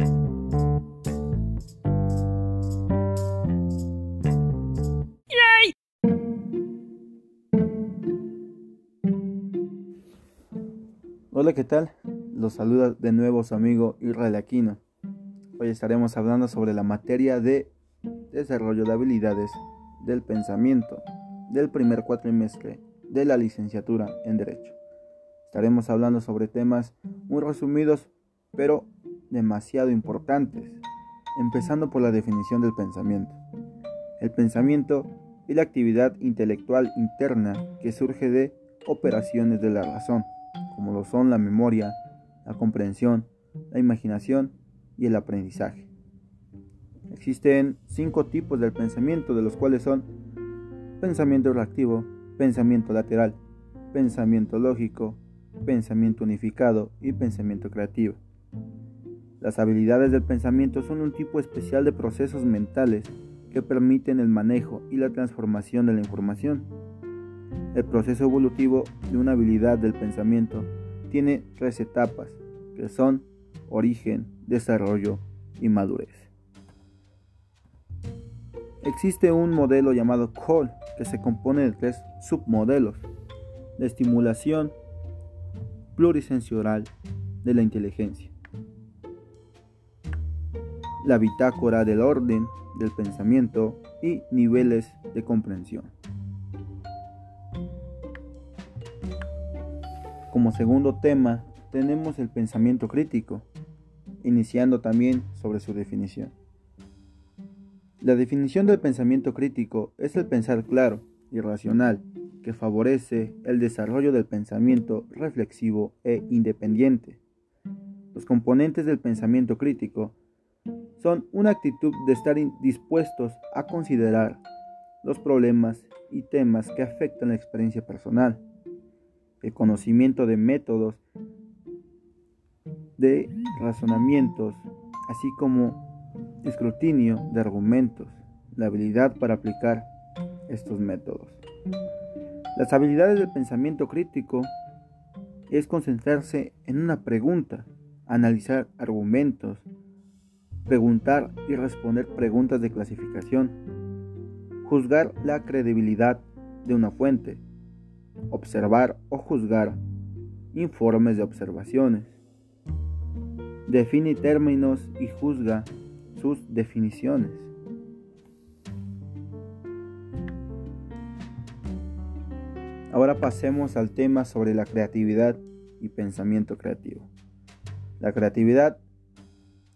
Hola, ¿qué tal? Los saluda de nuevo su amigo Israel Aquino. Hoy estaremos hablando sobre la materia de desarrollo de habilidades del pensamiento del primer cuatrimestre de la licenciatura en Derecho. Estaremos hablando sobre temas muy resumidos, pero demasiado importantes, empezando por la definición del pensamiento. El pensamiento es la actividad intelectual interna que surge de operaciones de la razón como lo son la memoria, la comprensión, la imaginación y el aprendizaje. Existen cinco tipos del pensamiento, de los cuales son pensamiento reactivo, pensamiento lateral, pensamiento lógico, pensamiento unificado y pensamiento creativo. Las habilidades del pensamiento son un tipo especial de procesos mentales que permiten el manejo y la transformación de la información el proceso evolutivo de una habilidad del pensamiento tiene tres etapas, que son origen, desarrollo y madurez. Existe un modelo llamado Cole que se compone de tres submodelos de estimulación plurisensorial de la inteligencia. La bitácora del orden del pensamiento y niveles de comprensión. Como segundo tema tenemos el pensamiento crítico, iniciando también sobre su definición. La definición del pensamiento crítico es el pensar claro y racional que favorece el desarrollo del pensamiento reflexivo e independiente. Los componentes del pensamiento crítico son una actitud de estar dispuestos a considerar los problemas y temas que afectan la experiencia personal el conocimiento de métodos, de razonamientos, así como escrutinio de argumentos, la habilidad para aplicar estos métodos. Las habilidades del pensamiento crítico es concentrarse en una pregunta, analizar argumentos, preguntar y responder preguntas de clasificación, juzgar la credibilidad de una fuente, observar o juzgar informes de observaciones. Define términos y juzga sus definiciones. Ahora pasemos al tema sobre la creatividad y pensamiento creativo. La creatividad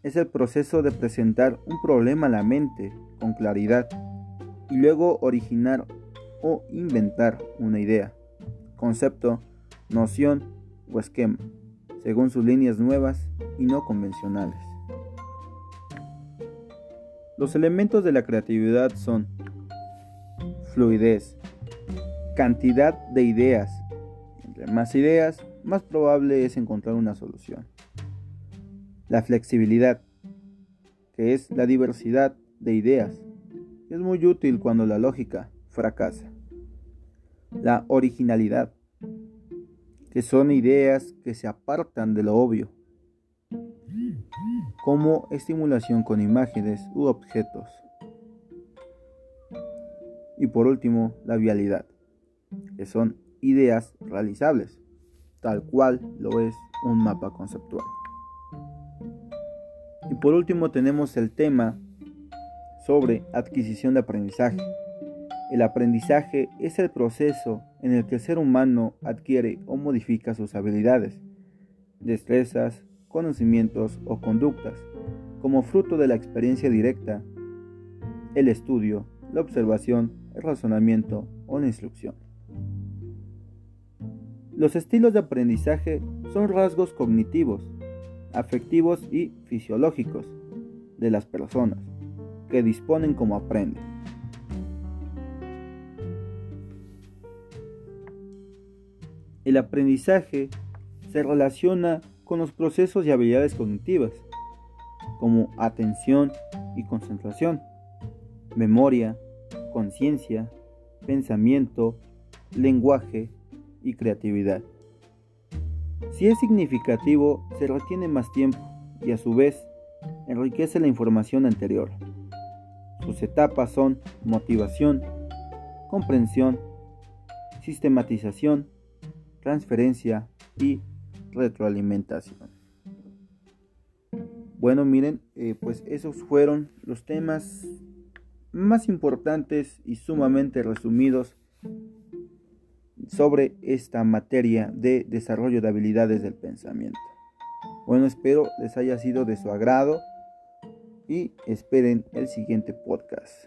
es el proceso de presentar un problema a la mente con claridad y luego originar o inventar una idea concepto, noción o esquema, según sus líneas nuevas y no convencionales. Los elementos de la creatividad son fluidez, cantidad de ideas. Entre más ideas, más probable es encontrar una solución. La flexibilidad, que es la diversidad de ideas, es muy útil cuando la lógica fracasa la originalidad, que son ideas que se apartan de lo obvio, como estimulación con imágenes u objetos. Y por último, la vialidad, que son ideas realizables, tal cual lo es un mapa conceptual. Por último tenemos el tema sobre adquisición de aprendizaje el aprendizaje es el proceso en el que el ser humano adquiere o modifica sus habilidades, destrezas, conocimientos o conductas, como fruto de la experiencia directa, el estudio, la observación, el razonamiento o la instrucción. Los estilos de aprendizaje son rasgos cognitivos, afectivos y fisiológicos de las personas que disponen como aprenden. El aprendizaje se relaciona con los procesos y habilidades cognitivas, como atención y concentración, memoria, conciencia, pensamiento, lenguaje y creatividad. Si es significativo, se retiene más tiempo y a su vez enriquece la información anterior. Sus etapas son motivación, comprensión, sistematización, transferencia y retroalimentación. Bueno, miren, eh, pues esos fueron los temas más importantes y sumamente resumidos sobre esta materia de desarrollo de habilidades del pensamiento. Bueno, espero les haya sido de su agrado y esperen el siguiente podcast.